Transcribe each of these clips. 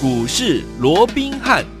股市罗宾汉。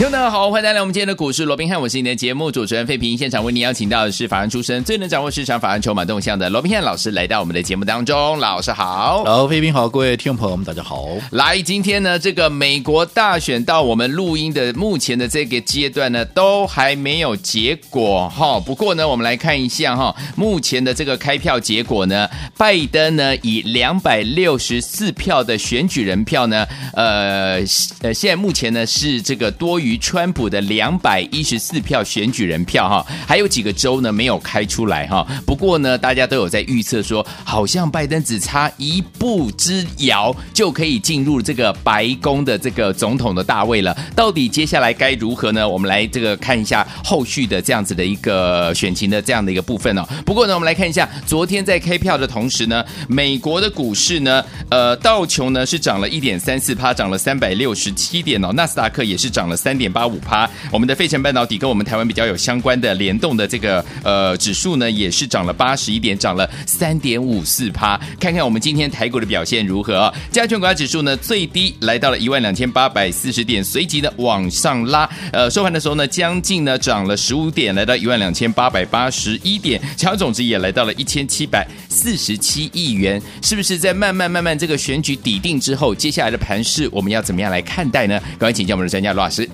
听众大家好，欢迎来我们今天的股市罗宾汉，我是你的节目主持人费平。现场为你邀请到的是法案出身、最能掌握市场法案筹码动向的罗宾汉老师，来到我们的节目当中。老师好，好费平好，各位听众朋友们大家好。来，今天呢，这个美国大选到我们录音的目前的这个阶段呢，都还没有结果哈。不过呢，我们来看一下哈，目前的这个开票结果呢，拜登呢以两百六十四票的选举人票呢，呃呃，现在目前呢是这个多于。于川普的两百一十四票选举人票哈，还有几个州呢没有开出来哈。不过呢，大家都有在预测说，好像拜登只差一步之遥就可以进入这个白宫的这个总统的大位了。到底接下来该如何呢？我们来这个看一下后续的这样子的一个选情的这样的一个部分哦。不过呢，我们来看一下昨天在开票的同时呢，美国的股市呢，呃，道琼呢是涨了一点三四趴，涨了三百六十七点哦。纳斯达克也是涨了三。点八五趴，我们的费城半导体跟我们台湾比较有相关的联动的这个呃指数呢，也是涨了八十一点，涨了三点五四趴。看看我们今天台股的表现如何啊？加权股价指数呢，最低来到了一万两千八百四十点，随即呢往上拉，呃收盘的时候呢，将近呢涨了十五点，来到一万两千八百八十一点，成交总值也来到了一千七百四十七亿元，是不是在慢慢慢慢这个选举底定之后，接下来的盘势我们要怎么样来看待呢？赶快请教我们的专家罗老师。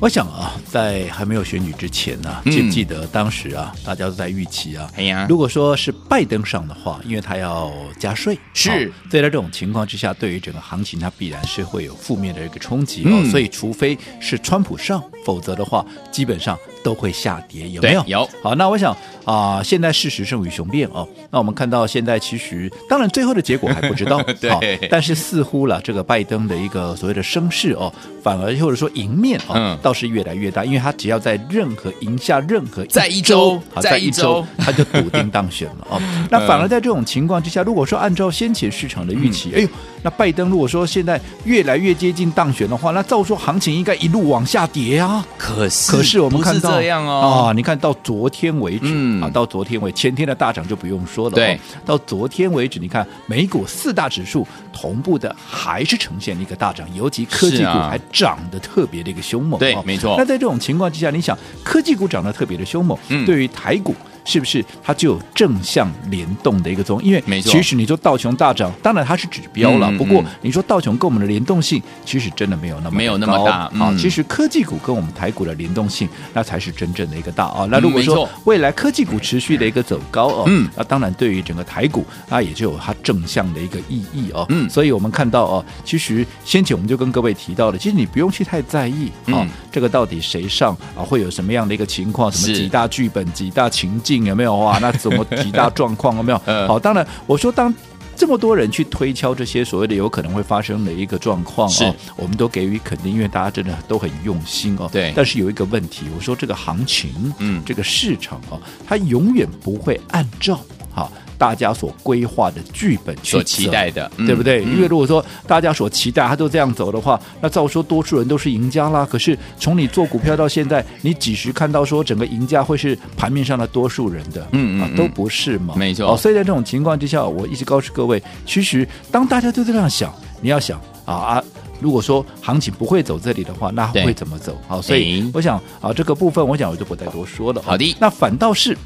我想啊，在还没有选举之前呢、啊，记不记得当时啊，大家都在预期啊，哎呀，如果说是拜登上的话，因为他要加税，是，在这种情况之下，对于整个行情，它必然是会有负面的一个冲击哦。所以，除非是川普上，否则的话，基本上都会下跌，有没有？有。好，那我想啊、呃，现在事实胜于雄辩哦。那我们看到现在其实，当然最后的结果还不知道，对。但是似乎了这个拜登的一个所谓的声势哦，反而或者说赢面哦。嗯倒是越来越大，因为他只要在任何赢下任何在一周，在一周，他就笃定当选了哦。那反而在这种情况之下，如果说按照先前市场的预期，哎呦，那拜登如果说现在越来越接近当选的话，那照说行情应该一路往下跌啊。可是，可是我们看到这样哦。啊，你看到昨天为止啊，到昨天为前天的大涨就不用说了，对，到昨天为止，你看美股四大指数同步的还是呈现一个大涨，尤其科技股还涨得特别的一个凶猛，对，没错。那在这种情况之下，你想科技股涨得特别的凶猛，嗯，对于台股。是不是它就有正向联动的一个作用？因为其实你说道琼大涨，当然它是指标了。不过你说道琼跟我们的联动性，其实真的没有那么没有那么大啊。其实科技股跟我们台股的联动性，那才是真正的一个大啊。那如果说未来科技股持续的一个走高哦，那当然对于整个台股那，也就有它正向的一个意义哦。嗯，所以我们看到哦，其实先前我们就跟各位提到了，其实你不用去太在意啊，这个到底谁上啊，会有什么样的一个情况，什么几大剧本、几大情境。有没有啊？那怎么几大状况有没有？好，当然我说，当这么多人去推敲这些所谓的有可能会发生的一个状况哦，我们都给予肯定，因为大家真的都很用心哦。对。但是有一个问题，我说这个行情，嗯，这个市场啊，它永远不会按照好。大家所规划的剧本所期待的，对不对？嗯、因为如果说大家所期待他都这样走的话，那照说多数人都是赢家啦。可是从你做股票到现在，你几时看到说整个赢家会是盘面上的多数人的？嗯嗯、啊，都不是嘛。没错。哦，所以在这种情况之下，我一直告诉各位，其实当大家都这样想，你要想啊啊，如果说行情不会走这里的话，那会怎么走？好，所以我想啊，这个部分我想我就不再多说了。好的，那反倒是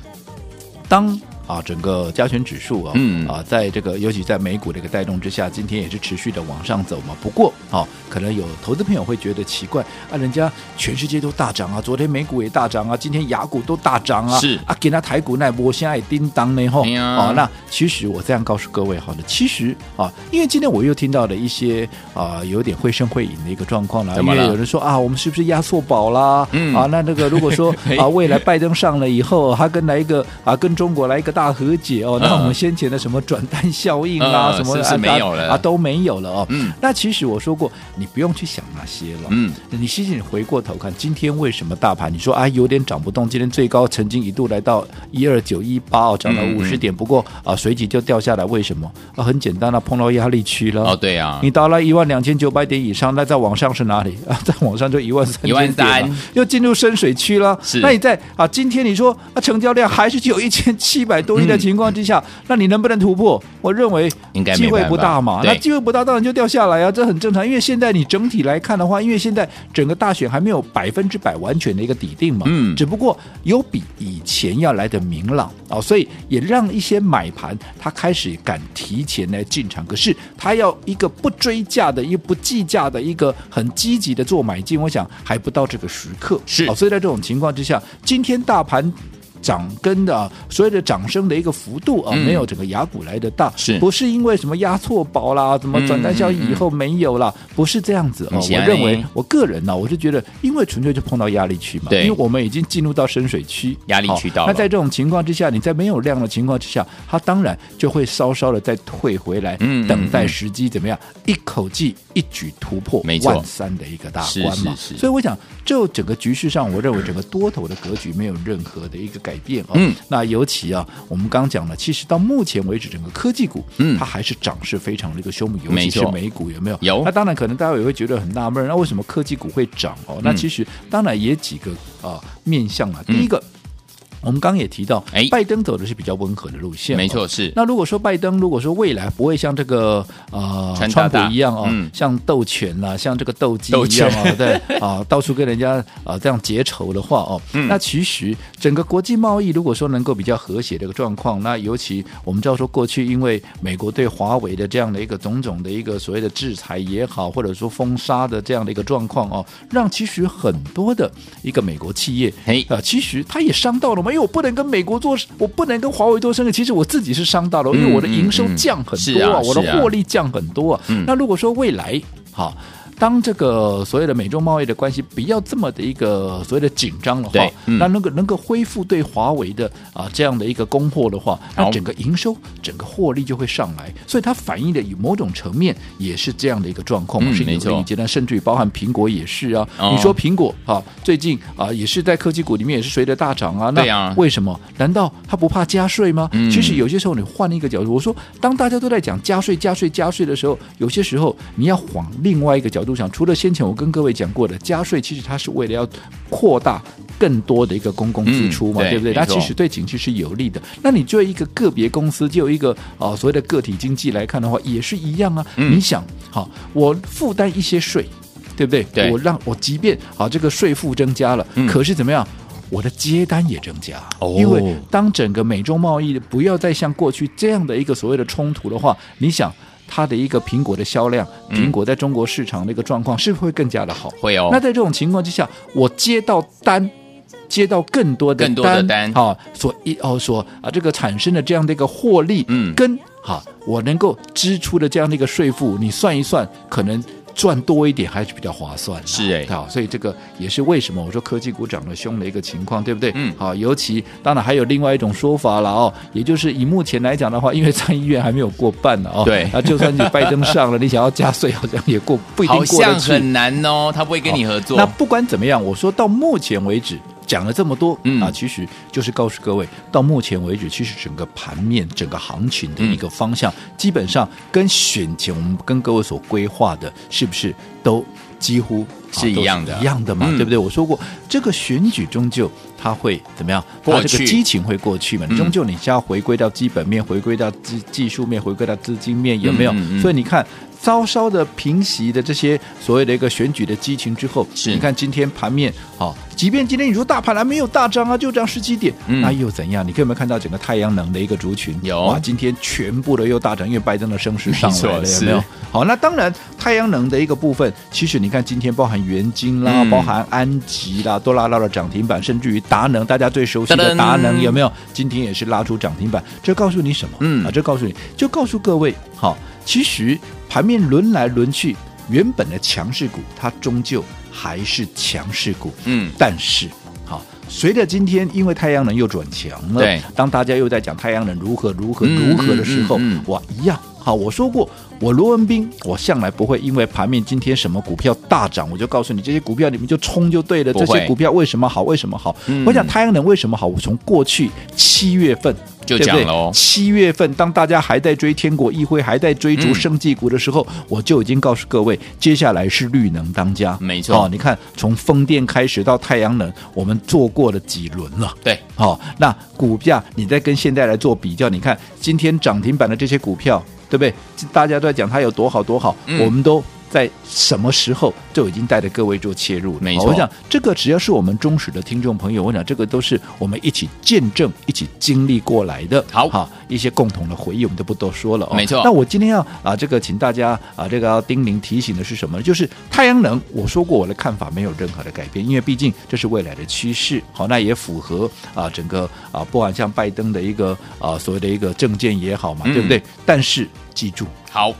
当。啊，整个加权指数啊，嗯。啊，在这个尤其在美股的一个带动之下，今天也是持续的往上走嘛。不过啊，可能有投资朋友会觉得奇怪啊，人家全世界都大涨啊，昨天美股也大涨啊，今天雅股都大涨啊，是。啊，给那台股那波现在叮当呢吼，啊，那其实我这样告诉各位好的，其实啊，因为今天我又听到了一些啊有点会声会影的一个状况了，因为有人说啊，我们是不是压缩宝啦？嗯。啊，那那个如果说 啊，未来拜登上了以后，他跟来一个啊，跟中国来一个大和解哦，那我们先前的什么转单效应啊，什么是没有了啊，都没有了哦。嗯，那其实我说过，你不用去想那些了。嗯，你其实你回过头看，今天为什么大盘你说啊有点涨不动？今天最高曾经一度来到一二九一八哦，涨了五十点，不过啊随即就掉下来，为什么？啊，很简单了，碰到压力区了。哦，对呀，你到了一万两千九百点以上，那再往上是哪里 啊？再往上就一万三千点，一万三，又进入深水区了。是，那你在啊今天你说啊成交量还是只有一千七百。多亿的情况之下，嗯、那你能不能突破？我认为应该机会不大嘛。那机会不大，当然就掉下来啊，这很正常。因为现在你整体来看的话，因为现在整个大选还没有百分之百完全的一个底定嘛，嗯，只不过有比以前要来的明朗啊、哦，所以也让一些买盘他开始敢提前来进场。可是他要一个不追价的，一个不计价的一个很积极的做买进，我想还不到这个时刻是、哦。所以在这种情况之下，今天大盘。涨跟的所有的涨升的一个幅度啊，没有整个亚股来的大，是不是因为什么压错宝啦，怎么转单效应以后没有了？不是这样子啊。我认为我个人呢，我是觉得，因为纯粹就碰到压力区嘛，因为我们已经进入到深水区，压力区到。那在这种情况之下，你在没有量的情况之下，它当然就会稍稍的再退回来，等待时机怎么样，一口气一举突破万三的一个大关嘛。所以我想，就整个局势上，我认为整个多头的格局没有任何的一个改。变啊，嗯，那尤其啊，我们刚讲了，其实到目前为止，整个科技股，嗯，它还是涨势非常的一个凶猛，尤其是美股有没有？有。那当然，可能大家也会觉得很纳闷，那为什么科技股会涨哦？那其实当然也几个啊面向啊，第一个。我们刚刚也提到，哎，拜登走的是比较温和的路线，没错，是。那如果说拜登，如果说未来不会像这个呃川普一样哦，嗯、像斗犬呐，像这个斗鸡一样啊，对啊，到处跟人家啊这样结仇的话哦，嗯、那其实整个国际贸易如果说能够比较和谐的一个状况，那尤其我们知道说过去因为美国对华为的这样的一个种种的一个所谓的制裁也好，或者说封杀的这样的一个状况哦，让其实很多的一个美国企业，哎啊，其实它也伤到了嘛。因为我不能跟美国做，我不能跟华为做生意。其实我自己是伤到了，因为我的营收降很多啊，我的获利降很多啊。那如果说未来好。当这个所谓的美中贸易的关系不要这么的一个所谓的紧张的话，嗯、那能够能够恢复对华为的啊这样的一个供货的话，那整个营收、整个获利就会上来，所以它反映的以某种层面也是这样的一个状况，嗯、是有的。阶段甚至于包含苹果也是啊。哦、你说苹果啊，最近啊也是在科技股里面也是随着大涨啊。那为什么？难道它不怕加税吗？嗯、其实有些时候你换一个角度，我说当大家都在讲加税、加税、加税的时候，有些时候你要往另外一个角度。想除了先前我跟各位讲过的加税，其实它是为了要扩大更多的一个公共支出嘛，嗯、对，对不对？它其实对景气是有利的。那你作为一个个别公司，就有一个啊、呃、所谓的个体经济来看的话，也是一样啊。嗯、你想，好，我负担一些税，对不对？对我让我即便啊这个税负增加了，嗯、可是怎么样？我的接单也增加，哦、因为当整个美中贸易不要再像过去这样的一个所谓的冲突的话，你想。它的一个苹果的销量，苹果在中国市场的一个状况，是不是会更加的好？会哦。那在这种情况之下，我接到单，接到更多的单，更多的单，啊，所一哦，所啊，这个产生的这样的一个获利，嗯，跟哈，我能够支出的这样的一个税负，你算一算，可能。赚多一点还是比较划算，是哎，好，所以这个也是为什么我说科技股涨得凶的一个情况，对不对？嗯，好，尤其当然还有另外一种说法了哦，也就是以目前来讲的话，因为参议院还没有过半呢哦，对，那就算你拜登上了，你想要加税，好像也过不一定过得去，好像很难哦，他不会跟你合作。那不管怎么样，我说到目前为止。讲了这么多，嗯啊，其实就是告诉各位，到目前为止，其实整个盘面、整个行情的一个方向，嗯、基本上跟选前我们跟各位所规划的，是不是都几乎是一样的？一样的嘛，嗯、对不对？我说过，这个选举终究它会怎么样？过去，它这个激情会过去嘛？终究你是要回归到基本面，回归到技技术面，回归到资金面，有没有？所以你看。稍稍的平息的这些所谓的一个选举的激情之后，是你看今天盘面啊，即便今天你说大盘还没有大涨啊，就涨十几点，嗯、那又怎样？你可有没有看到整个太阳能的一个族群？有哇，今天全部的又大涨，因为拜登的声势上来了，有没有？好，那当然太阳能的一个部分，其实你看今天包含元晶啦，嗯、包含安吉啦，都拉到了涨停板，甚至于达能，大家最熟悉的达能有没有？今天也是拉出涨停板，这告诉你什么？嗯啊，这告诉你就告诉各位，好，其实。盘面轮来轮去，原本的强势股它终究还是强势股。嗯，但是好，随着今天因为太阳能又转强了，对，当大家又在讲太阳能如何如何如何的时候，嗯嗯嗯嗯、哇，一样。好，我说过，我罗文斌，我向来不会因为盘面今天什么股票大涨，我就告诉你这些股票你们就冲就对了。这些股票为什么好？为什么好？嗯、我讲太阳能为什么好？我从过去七月份。就讲了哦，七月份当大家还在追天国议会，还在追逐生技股的时候，嗯、我就已经告诉各位，接下来是绿能当家。没错，哦，你看从风电开始到太阳能，我们做过了几轮了。对，好、哦，那股价你再跟现在来做比较，你看今天涨停板的这些股票，对不对？大家都在讲它有多好多好，嗯、我们都。在什么时候就已经带着各位做切入了？没错，我想这个只要是我们忠实的听众朋友，我想这个都是我们一起见证、一起经历过来的。好，好一些共同的回忆，我们都不多说了哦。没错。那我今天要啊，这个请大家啊，这个要叮咛提醒的是什么呢？就是太阳能，我说过我的看法没有任何的改变，因为毕竟这是未来的趋势。好，那也符合啊整个啊，不管像拜登的一个啊所谓的一个政见也好嘛，嗯、对不对？但是记住，好。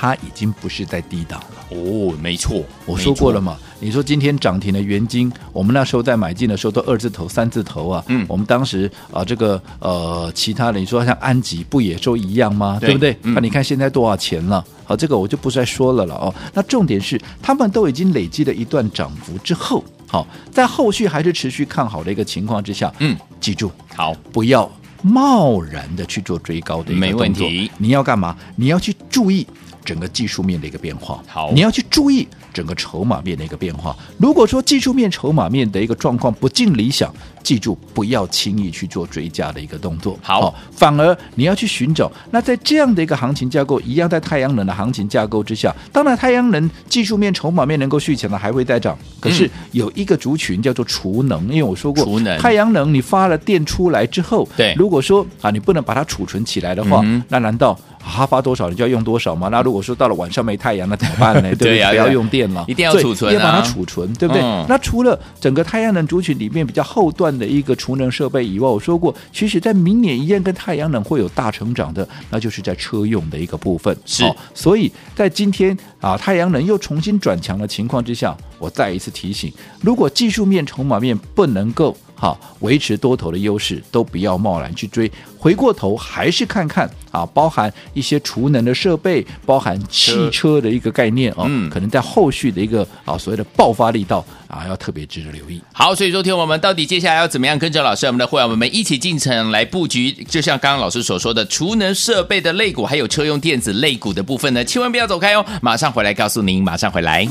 它已经不是在低档了哦，没错，我说过了嘛。你说今天涨停的元晶，我们那时候在买进的时候都二字头、三字头啊。嗯，我们当时啊，这个呃，其他的你说像安吉不也都一样吗？对，对不对？那、嗯啊、你看现在多少钱了？好，这个我就不再说了了哦。那重点是，他们都已经累积了一段涨幅之后，好，在后续还是持续看好的一个情况之下，嗯，记住，好，不要贸然的去做追高的一个动作。没问题。你要干嘛？你要去注意。整个技术面的一个变化，好，你要去注意整个筹码面的一个变化。如果说技术面、筹码面的一个状况不尽理想，记住不要轻易去做追加的一个动作。好，反而你要去寻找。那在这样的一个行情架构，一样在太阳能的行情架构之下，当然太阳能技术面、筹码面能够续强的，还会再涨。可是有一个族群叫做储能，因为我说过，储能太阳能你发了电出来之后，对，如果说啊你不能把它储存起来的话，嗯、那难道？它发多少，你就要用多少嘛？那如果说到了晚上没太阳，那怎么办呢？对不对？不要用电了，一定要储存，要把它储存，对不对？嗯、那除了整个太阳能族群里面比较后段的一个储能设备以外，我说过，其实在明年一样跟太阳能会有大成长的，那就是在车用的一个部分。是，哦、所以在今天啊，太阳能又重新转强的情况之下，我再一次提醒，如果技术面、筹码面不能够。好，维持多头的优势，都不要贸然去追。回过头还是看看啊，包含一些储能的设备，包含汽车的一个概念啊，嗯，可能在后续的一个啊所谓的爆发力道啊，要特别值得留意。好，所以说听我们到底接下来要怎么样跟着老师，我们的会员们一起进程来布局？就像刚刚老师所说的，储能设备的类股，还有车用电子类股的部分呢，千万不要走开哦，马上回来告诉您，马上回来。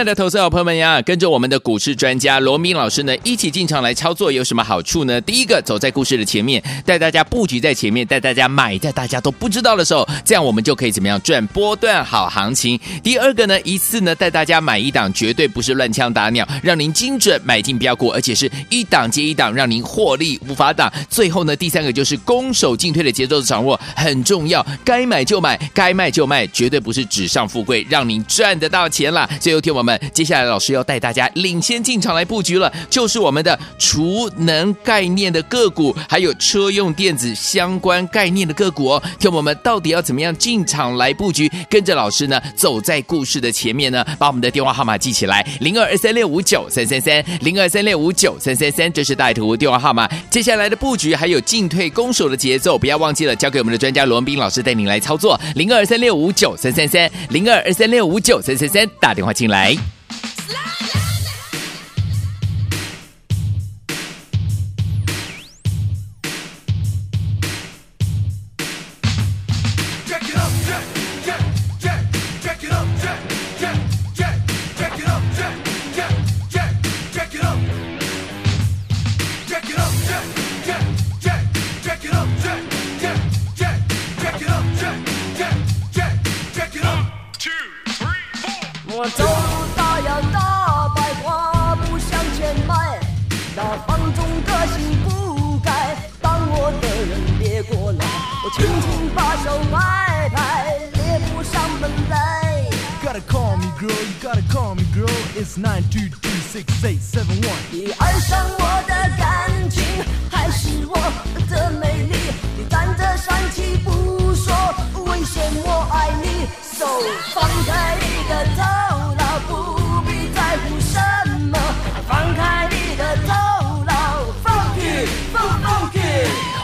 亲爱的投资者朋友们呀，跟着我们的股市专家罗明老师呢，一起进场来操作有什么好处呢？第一个，走在故事的前面，带大家布局在前面，带大家买在大家都不知道的时候，这样我们就可以怎么样赚波段好行情。第二个呢，一次呢带大家买一档，绝对不是乱枪打鸟，让您精准买进标股，而且是一档接一档，让您获利无法挡。最后呢，第三个就是攻守进退的节奏的掌握很重要，该买就买，该卖就卖，绝对不是纸上富贵，让您赚得到钱啦。最后听我。我接下来老师要带大家领先进场来布局了，就是我们的储能概念的个股，还有车用电子相关概念的个股哦。听我们到底要怎么样进场来布局？跟着老师呢，走在故事的前面呢，把我们的电话号码记起来：零二二三六五九三三三，零二三六五九三三三，这是大图电话号码。接下来的布局还有进退攻守的节奏，不要忘记了，交给我们的专家罗文斌老师带您来操作：零二三六五九三三三，零二二三六五九三三三，打电话进来。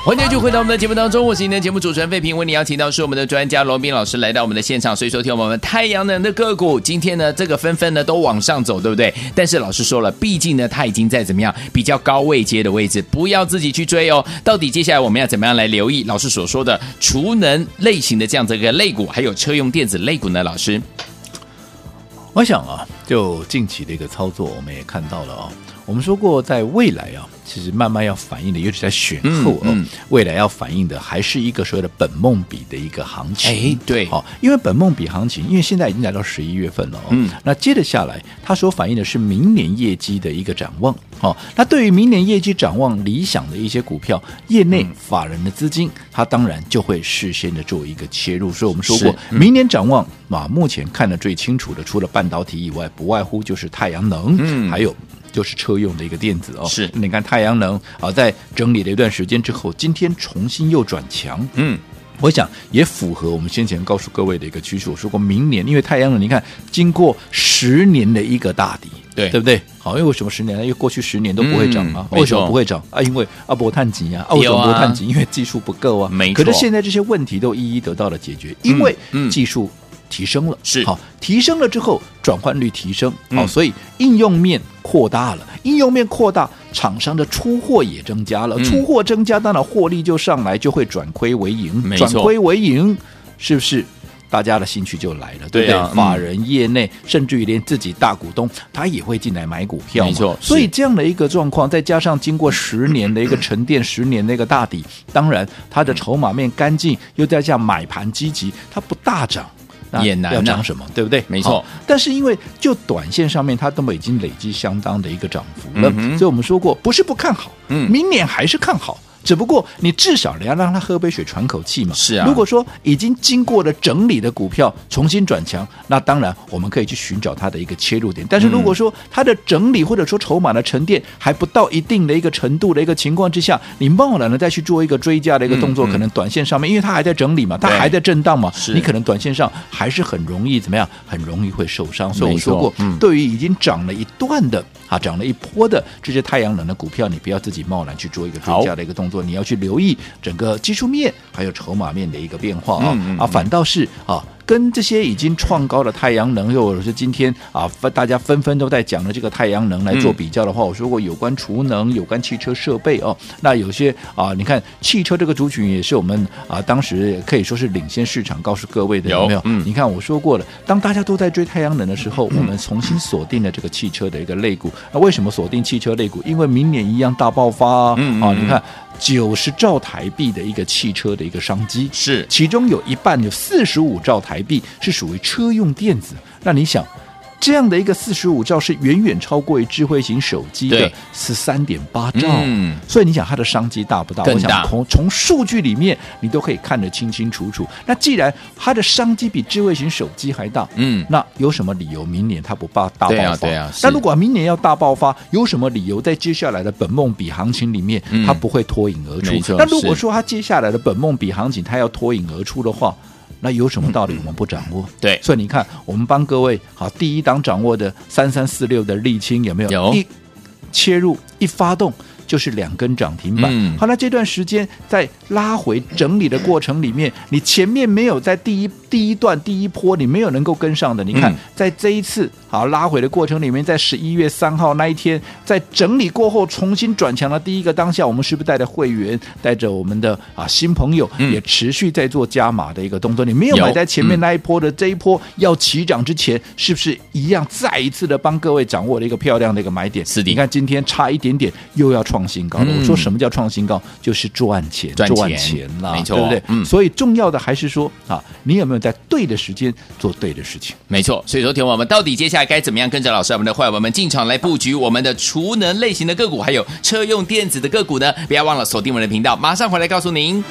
欢迎继续回到我们的节目当中，我是今天的节目主持人费平，为你邀请到是我们的专家罗宾老师来到我们的现场，所以说听我们太阳能的个股，今天呢这个纷纷呢都往上走，对不对？但是老师说了，毕竟呢它已经在怎么样比较高位阶的位置，不要自己去追哦。到底接下来我们要怎么样来留意老师所说的储能类型的这样子一个类股，还有车用电子类股呢？老师，我想啊，就近期的一个操作，我们也看到了啊、哦，我们说过在未来啊。其实慢慢要反映的，尤其在选后哦，嗯嗯、未来要反映的还是一个所谓的本梦比的一个行情。哎，对，好，因为本梦比行情，因为现在已经来到十一月份了哦。嗯，那接着下来，它所反映的是明年业绩的一个展望。好，那对于明年业绩展望理想的一些股票，业内法人的资金，它当然就会事先的做一个切入。所以我们说过，嗯、明年展望啊，目前看得最清楚的，除了半导体以外，不外乎就是太阳能，嗯，还有。就是车用的一个电子哦，是你看太阳能啊，在整理了一段时间之后，今天重新又转强，嗯，我想也符合我们先前告诉各位的一个趋势。我说过，明年因为太阳能，你看经过十年的一个大底，对对不对？好，因为为什么十年呢？因为过去十年都不会涨啊，嗯、为什么不会涨啊？因为阿伯碳极啊，为什么不碳极？因为技术不够啊，没错。可是现在这些问题都一一得到了解决，因为技术。提升了。是。好，提升了之后转换率提升。好，嗯、所以应用面扩大了，应用面扩大，厂商的出货也增加了，嗯、出货增加，当然获利就上来，就会转亏为盈，转亏为盈，是不是？大家的兴趣就来了，对不对？对？啊、法人业内，嗯、甚至于连自己大股东，他也会进来买股票，没错。所以这样的一个状况，再加上经过十年的一个沉淀，十年的一个大底，当然它的筹码面干净，又在这样买盘积极，它不大涨。也难要涨什么，对不对？没错。但是因为就短线上面，它都已经累积相当的一个涨幅了，嗯、所以我们说过，不是不看好，嗯，明年还是看好。只不过你至少你要让他喝杯水喘口气嘛。是啊。如果说已经经过了整理的股票重新转强，那当然我们可以去寻找它的一个切入点。但是如果说它的整理或者说筹码的沉淀还不到一定的一个程度的一个情况之下，你贸然的再去做一个追加的一个动作，可能短线上面，因为它还在整理嘛，它还在震荡嘛，你可能短线上还是很容易怎么样？很容易会受伤。所以我说过，对于已经涨了一段的啊，涨了一波的这些太阳能的股票，你不要自己贸然去做一个追加的一个动作，你要去留意。整个技术面还有筹码面的一个变化啊、嗯嗯、啊，反倒是啊。跟这些已经创高的太阳能，又或者是今天啊，大家纷纷都在讲的这个太阳能来做比较的话，嗯、我说过有关储能、有关汽车设备哦，那有些啊，你看汽车这个族群也是我们啊，当时可以说是领先市场，告诉各位的有没有？嗯、你看我说过了，当大家都在追太阳能的时候，嗯、我们重新锁定了这个汽车的一个肋骨。那为什么锁定汽车肋骨？因为明年一样大爆发啊！嗯嗯啊你看九十兆台币的一个汽车的一个商机，是其中有一半有四十五兆台。币是属于车用电子，那你想？这样的一个四十五兆是远远超过于智慧型手机的十三点八兆，嗯、所以你想它的商机大不大？大我想从从数据里面你都可以看得清清楚楚。那既然它的商机比智慧型手机还大，嗯，那有什么理由明年它不爆大爆发？对啊，对啊。那如果明年要大爆发，有什么理由在接下来的本梦比行情里面它不会脱颖而出？嗯、那如果说它接下来的本梦比行情它要脱颖而出的话，那有什么道理我们不掌握？对，所以你看，我们帮各位好第一档掌握的三三四六的沥青有没有？有，一切入一发动。就是两根涨停板。嗯、好，那这段时间在拉回整理的过程里面，你前面没有在第一第一段第一波，你没有能够跟上的。你看，在这一次好拉回的过程里面，在十一月三号那一天，在整理过后重新转强的第一个当下，我们是不是带着会员，带着我们的啊新朋友，也持续在做加码的一个动作？你没有买在前面那一波的这一波要起涨之前，是不是一样再一次的帮各位掌握了一个漂亮的一个买点？是的。你看今天差一点点又要创新高了。我说什么叫创新高？就是赚钱，赚钱啦，没错，对不对？嗯。所以重要的还是说啊，你有没有在对的时间做对的事情？没错。所以说，听我们到底接下来该怎么样跟着老师我们的坏友们进场来布局我们的储能类型的个股，还有车用电子的个股呢？不要忘了锁定我们的频道，马上回来告诉您。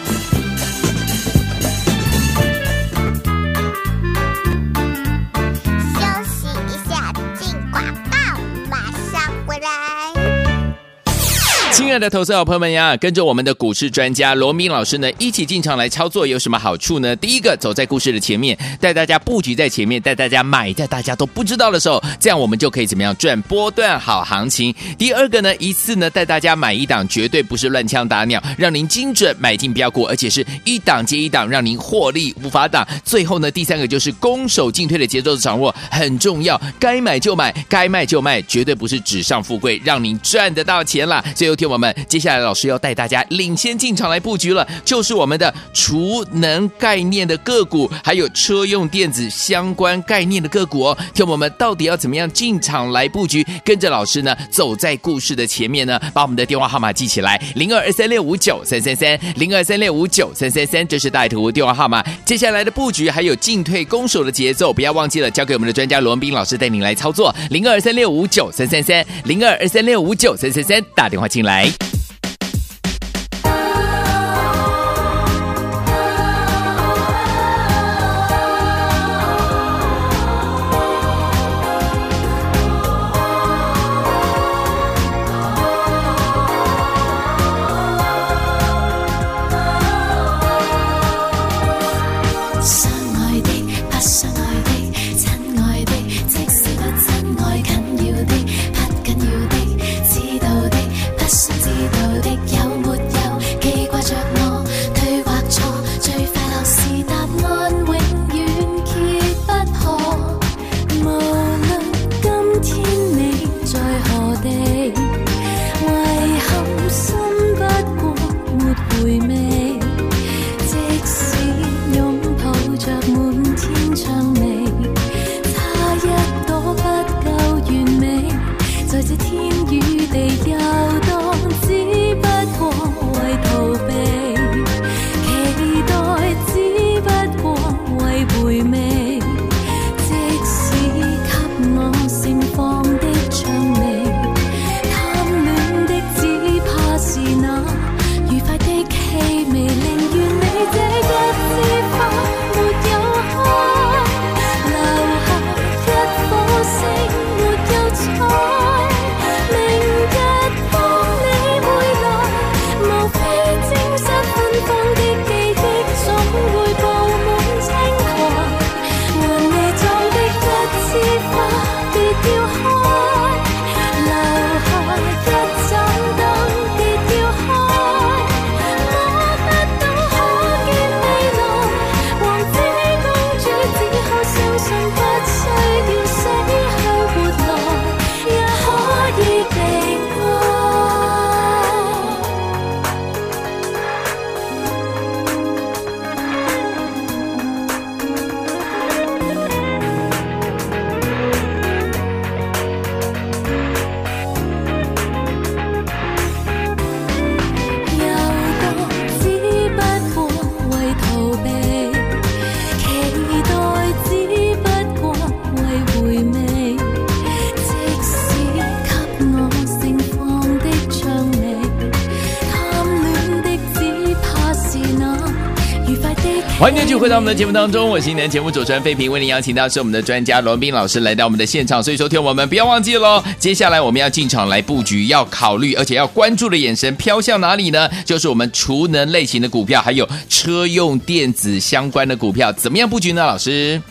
爱的投资者朋友们呀，跟着我们的股市专家罗明老师呢，一起进场来操作有什么好处呢？第一个，走在故事的前面，带大家布局在前面，带大家买在大家都不知道的时候，这样我们就可以怎么样赚波段好行情。第二个呢，一次呢带大家买一档，绝对不是乱枪打鸟，让您精准买进标股，而且是一档接一档，让您获利无法挡。最后呢，第三个就是攻守进退的节奏的掌握很重要，该买就买，该卖就卖，绝对不是纸上富贵，让您赚得到钱啦。最后。我们接下来老师要带大家领先进场来布局了，就是我们的储能概念的个股，还有车用电子相关概念的个股哦。听我们到底要怎么样进场来布局？跟着老师呢，走在故事的前面呢，把我们的电话号码记起来：零二二三六五九三三三，零二三六五九三三三，这是大图电话号码。接下来的布局还有进退攻守的节奏，不要忘记了，交给我们的专家罗文斌老师带您来操作：零二三六五九三三三，零二二三六五九三三三，打电话进来。续回到我们的节目当中，我是今天节目主持人费平，为您邀请到是我们的专家罗文彬老师来到我们的现场，所以说听我们不要忘记喽，接下来我们要进场来布局，要考虑而且要关注的眼神飘向哪里呢？就是我们储能类型的股票，还有车用电子相关的股票，怎么样布局呢？老师，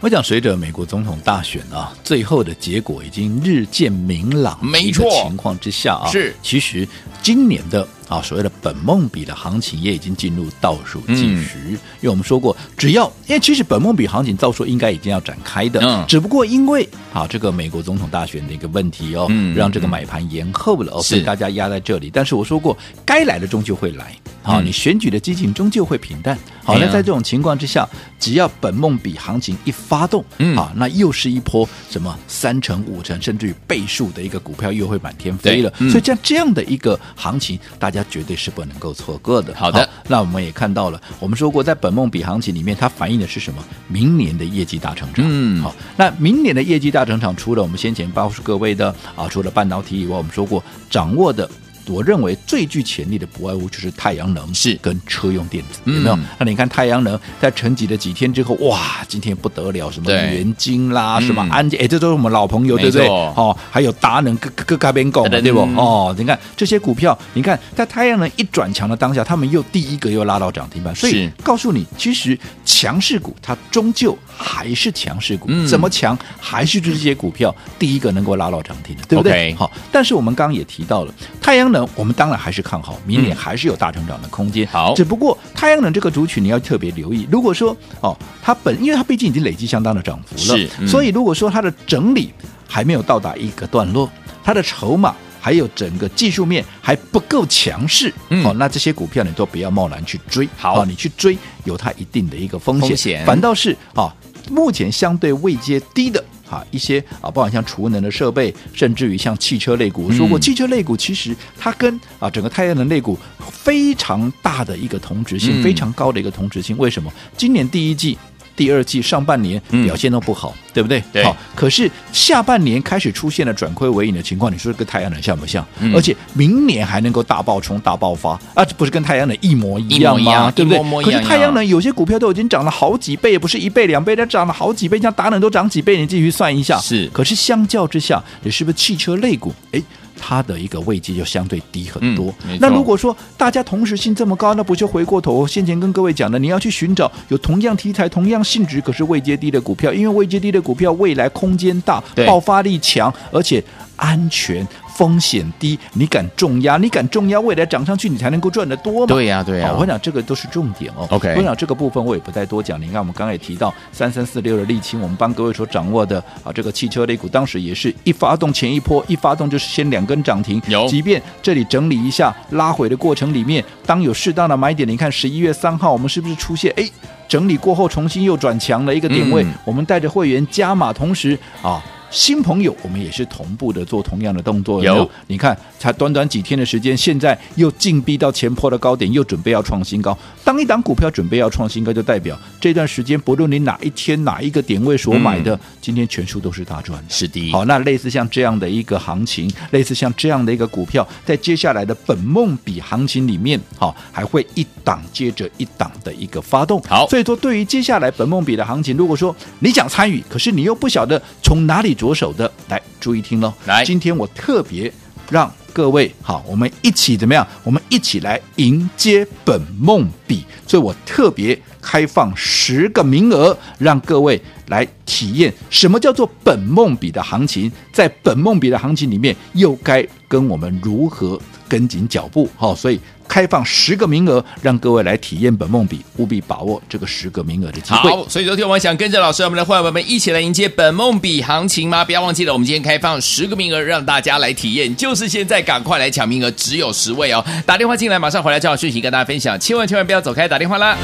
我讲随着美国总统大选啊，最后的结果已经日渐明朗，没错，情况之下啊，是其实今年的。啊，所谓的本梦比的行情也已经进入倒数计时，嗯、因为我们说过，只要因为其实本梦比行情照说应该已经要展开的，嗯、只不过因为啊这个美国总统大选的一个问题哦，嗯、让这个买盘延后了，哦，所以大家压在这里。但是我说过，该来的终究会来，好，嗯、你选举的激情终究会平淡。好，那在这种情况之下，只要本梦比行情一发动，嗯、啊，那又是一波什么三成、五成，甚至于倍数的一个股票又会满天飞了。嗯、所以像这样的一个行情，大家。家绝对是不能够错过的。好的好，那我们也看到了，我们说过，在本梦比行情里面，它反映的是什么？明年的业绩大成长。嗯，好，那明年的业绩大成长，除了我们先前告诉各位的啊，除了半导体以外，我们说过掌握的我认为最具潜力的不外乎就是太阳能是跟车用电子，有没有？嗯、那你看太阳能在沉寂了几天之后，哇，今天不得了，什么元晶啦，什么安捷，哎，这都是我们老朋友，对不对？哦，还有达能各各各边拱，对不？哦，你看这些股票，你看在太阳能一转强的当下，他们又第一个又拉到涨停板，所以告诉你，其实强势股它终究还是强势股，怎么强还是这些股票第一个能够拉到涨停的，对不对？好，但是我们刚刚也提到了太阳能。我们当然还是看好，明年还是有大成长的空间。好，只不过太阳能这个族群你要特别留意。如果说哦，它本因为它毕竟已经累积相当的涨幅了，是，嗯、所以如果说它的整理还没有到达一个段落，它的筹码还有整个技术面还不够强势，嗯、哦，那这些股票你都不要贸然去追。好、哦，你去追有它一定的一个风险，风险反倒是啊、哦，目前相对位阶低的。啊，一些啊，包含像储能的设备，甚至于像汽车类股，我说过，汽车类股其实它跟啊整个太阳能类股非常大的一个同质性，嗯、非常高的一个同质性。为什么？今年第一季。第二季上半年表现都不好，嗯、对不对？对。好，可是下半年开始出现了转亏为盈的情况，你说跟太阳能像不像？嗯、而且明年还能够大爆冲、大爆发啊，这不是跟太阳能一模一样吗？对不对？可是太阳能有些股票都已经涨了好几倍，也不是一倍两倍，它涨了好几倍，像达能都涨几倍，你继续算一下。是。可是相较之下，你是不是汽车类股？哎。它的一个位阶就相对低很多。嗯、那如果说大家同时性这么高，那不就回过头？先前跟各位讲的，你要去寻找有同样题材、同样性质，可是位阶低的股票，因为位阶低的股票未来空间大、爆发力强，而且安全。风险低，你敢重压？你敢重压？未来涨上去，你才能够赚得多嘛？对呀、啊，对呀、啊。我讲这个都是重点哦。OK，我讲这个部分我也不再多讲。你看，我们刚才也提到三三四六的沥青，我们帮各位所掌握的啊，这个汽车类股，当时也是一发动前一波，一发动就是先两根涨停。有，即便这里整理一下拉回的过程里面，当有适当的买点，你看十一月三号我们是不是出现？哎，整理过后重新又转强了一个点位，嗯、我们带着会员加码，同时啊。新朋友，我们也是同步的做同样的动作。有，你看，才短短几天的时间，现在又进逼到前坡的高点，又准备要创新高。当一档股票准备要创新高，就代表这段时间不论你哪一天哪一个点位所买的，嗯、今天全数都是大赚。是的。好，那类似像这样的一个行情，类似像这样的一个股票，在接下来的本梦比行情里面，好，还会一档接着一档的一个发动。好，所以说对于接下来本梦比的行情，如果说你想参与，可是你又不晓得从哪里。着手的，来注意听喽！来，今天我特别让各位好，我们一起怎么样？我们一起来迎接本梦比，所以我特别开放十个名额，让各位来体验什么叫做本梦比的行情。在本梦比的行情里面，又该跟我们如何跟紧脚步？好，所以。开放十个名额，让各位来体验本梦比，务必把握这个十个名额的机会。好，所以昨天我们想跟着老师，我们的伙伴们一起来迎接本梦比行情吗？不要忘记了，我们今天开放十个名额，让大家来体验，就是现在，赶快来抢名额，只有十位哦！打电话进来，马上回来正好讯息跟大家分享，千万千万不要走开，打电话啦！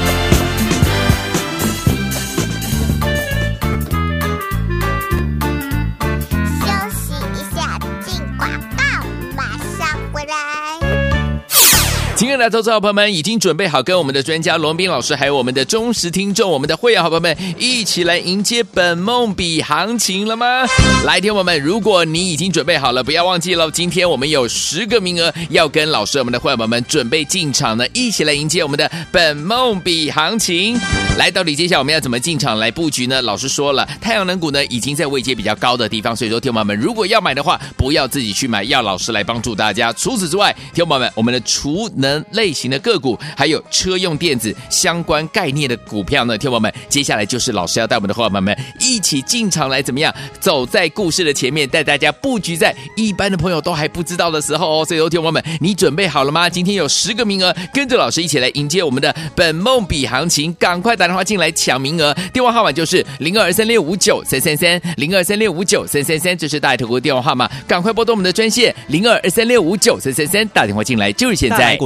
亲爱的投资好朋友们，已经准备好跟我们的专家罗宾老师，还有我们的忠实听众、我们的会员好朋友们一起来迎接本梦比行情了吗？来，听我们，如果你已经准备好了，不要忘记了，今天我们有十个名额要跟老师、我们的会员朋友们准备进场呢，一起来迎接我们的本梦比行情。来，到底接下来我们要怎么进场来布局呢？老师说了，太阳能股呢已经在位阶比较高的地方，所以说，听友们如果要买的话，不要自己去买，要老师来帮助大家。除此之外，听友们，我们的储能。类型的个股，还有车用电子相关概念的股票呢，听友们，接下来就是老师要带我们的伙伴们一起进场来怎么样？走在故事的前面，带大家布局在一般的朋友都还不知道的时候哦。所以，听友们，你准备好了吗？今天有十个名额，跟着老师一起来迎接我们的本梦比行情，赶快打电话进来抢名额，电话号码就是零二三六五九三三三零二三六五九三三三，这是大头国的电话号码，赶快拨通我们的专线零二二三六五九三三三，打电话进来就是现在。